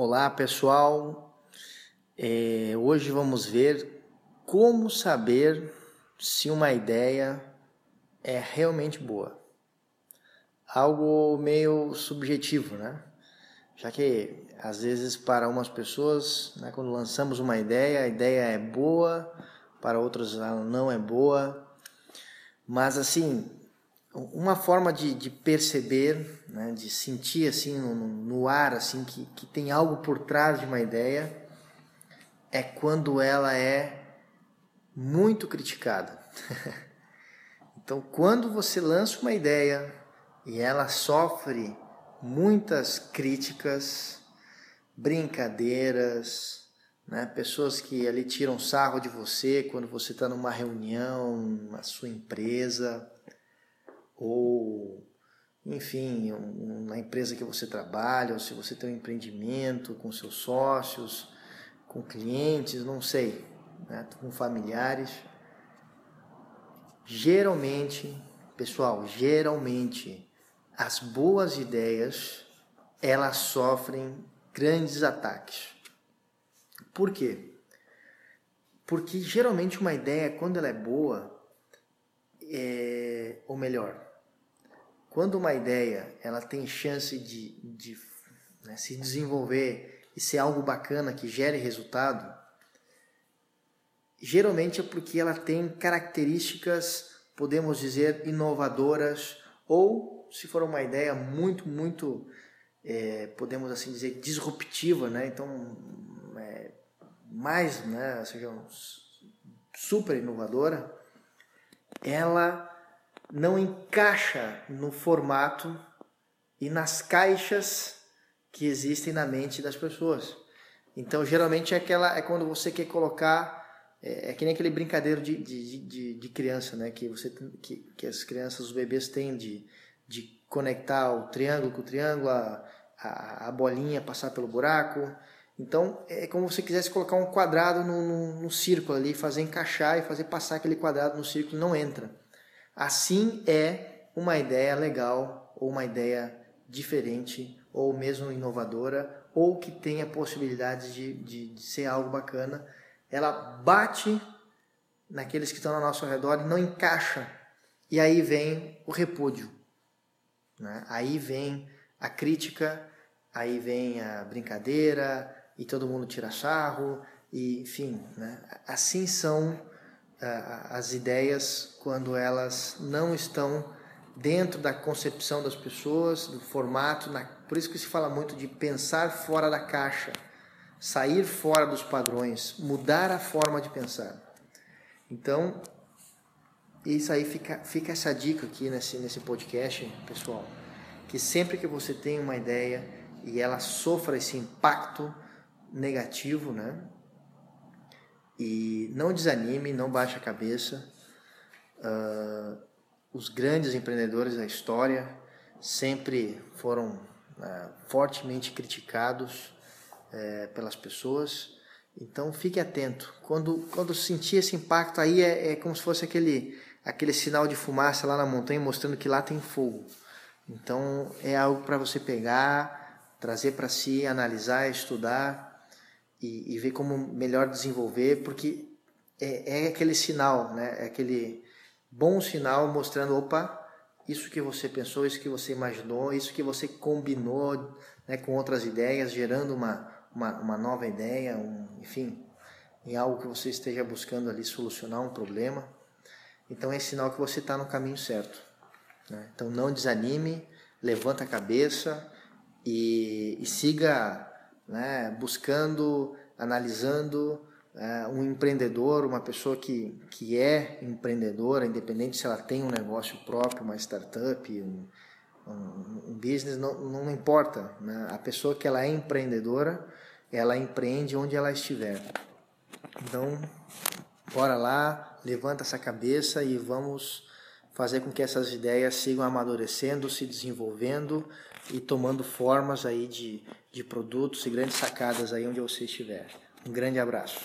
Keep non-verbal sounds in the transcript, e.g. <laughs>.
Olá pessoal, é, hoje vamos ver como saber se uma ideia é realmente boa. Algo meio subjetivo, né? Já que às vezes para umas pessoas, né, quando lançamos uma ideia, a ideia é boa, para outros ela não é boa. Mas assim, uma forma de, de perceber, né, de sentir assim no, no, ar assim que, que tem algo por trás de uma ideia é quando ela é muito criticada. <laughs> então, quando você lança uma ideia e ela sofre muitas críticas, brincadeiras, né? pessoas que ali tiram sarro de você quando você está numa reunião, na sua empresa, ou enfim, na empresa que você trabalha, ou se você tem um empreendimento com seus sócios, com clientes, não sei, né? com familiares. Geralmente, pessoal, geralmente as boas ideias elas sofrem grandes ataques. Por quê? Porque geralmente uma ideia, quando ela é boa, é, ou melhor, quando uma ideia ela tem chance de, de né, se desenvolver e ser algo bacana que gere resultado, geralmente é porque ela tem características, podemos dizer, inovadoras ou se for uma ideia muito, muito, é, podemos assim dizer, disruptiva, né? Então, é, mais, né, seja, super inovadora, ela não encaixa no formato e nas caixas que existem na mente das pessoas. Então, geralmente é aquela é quando você quer colocar é, é que nem aquele brincadeiro de, de, de, de, criança, né? Que você que, que as crianças, os bebês têm de, de conectar o triângulo com o triângulo, a, a, a bolinha passar pelo buraco. Então, é como se você quisesse colocar um quadrado no, no, no círculo ali, fazer encaixar e fazer passar aquele quadrado no círculo, não entra. Assim é uma ideia legal ou uma ideia diferente ou mesmo inovadora ou que tenha possibilidade de, de, de ser algo bacana, ela bate naqueles que estão ao nosso redor e não encaixa. E aí vem o repúdio. Né? Aí vem a crítica, aí vem a brincadeira e todo mundo tira sarro, e enfim, né? assim são as ideias quando elas não estão dentro da concepção das pessoas, do formato, na, por isso que se fala muito de pensar fora da caixa, sair fora dos padrões, mudar a forma de pensar. Então, isso aí fica, fica essa dica aqui nesse, nesse podcast, pessoal, que sempre que você tem uma ideia e ela sofra esse impacto negativo, né? E não desanime, não baixe a cabeça. Uh, os grandes empreendedores da história sempre foram uh, fortemente criticados uh, pelas pessoas. Então fique atento. Quando, quando sentir esse impacto, aí é, é como se fosse aquele, aquele sinal de fumaça lá na montanha mostrando que lá tem fogo. Então é algo para você pegar, trazer para si, analisar, estudar e, e ver como melhor desenvolver, porque é, é aquele sinal, né? É aquele bom sinal mostrando, opa, isso que você pensou, isso que você imaginou, isso que você combinou né, com outras ideias, gerando uma, uma, uma nova ideia, um, enfim, em algo que você esteja buscando ali solucionar um problema. Então é sinal que você está no caminho certo. Né? Então não desanime, levanta a cabeça e, e siga né, buscando, analisando é, um empreendedor, uma pessoa que, que é empreendedora, independente se ela tem um negócio próprio, uma startup, um, um, um business, não, não importa. Né? A pessoa que ela é empreendedora, ela empreende onde ela estiver. Então, bora lá, levanta essa cabeça e vamos fazer com que essas ideias sigam amadurecendo, se desenvolvendo e tomando formas aí de, de produtos e grandes sacadas aí onde você estiver. Um grande abraço.